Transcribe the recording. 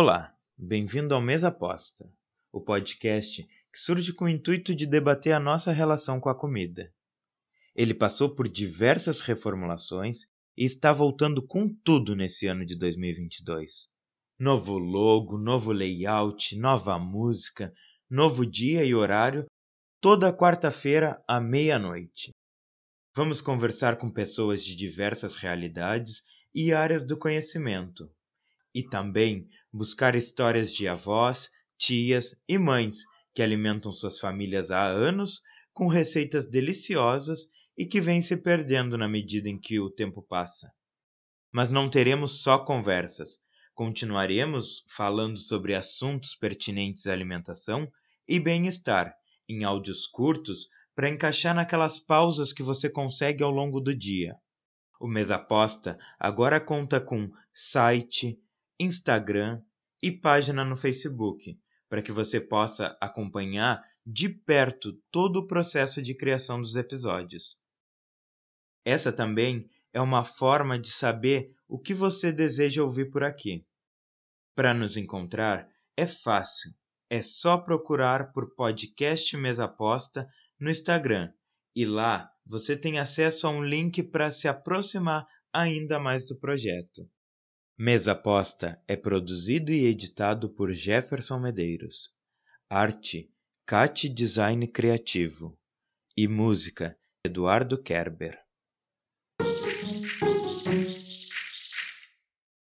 Olá, bem-vindo ao Mesa Aposta, o podcast que surge com o intuito de debater a nossa relação com a comida. Ele passou por diversas reformulações e está voltando com tudo nesse ano de 2022. Novo logo, novo layout, nova música, novo dia e horário, toda quarta-feira à meia-noite. Vamos conversar com pessoas de diversas realidades e áreas do conhecimento e também buscar histórias de avós, tias e mães que alimentam suas famílias há anos com receitas deliciosas e que vêm se perdendo na medida em que o tempo passa. Mas não teremos só conversas, continuaremos falando sobre assuntos pertinentes à alimentação e bem-estar em áudios curtos para encaixar naquelas pausas que você consegue ao longo do dia. O Mesa Aposta agora conta com site, Instagram e página no Facebook, para que você possa acompanhar de perto todo o processo de criação dos episódios. Essa também é uma forma de saber o que você deseja ouvir por aqui. Para nos encontrar é fácil, é só procurar por podcast Mesa Aposta no Instagram e lá você tem acesso a um link para se aproximar ainda mais do projeto. Mesa Posta é produzido e editado por Jefferson Medeiros. Arte, Cat Design Criativo. E música, Eduardo Kerber.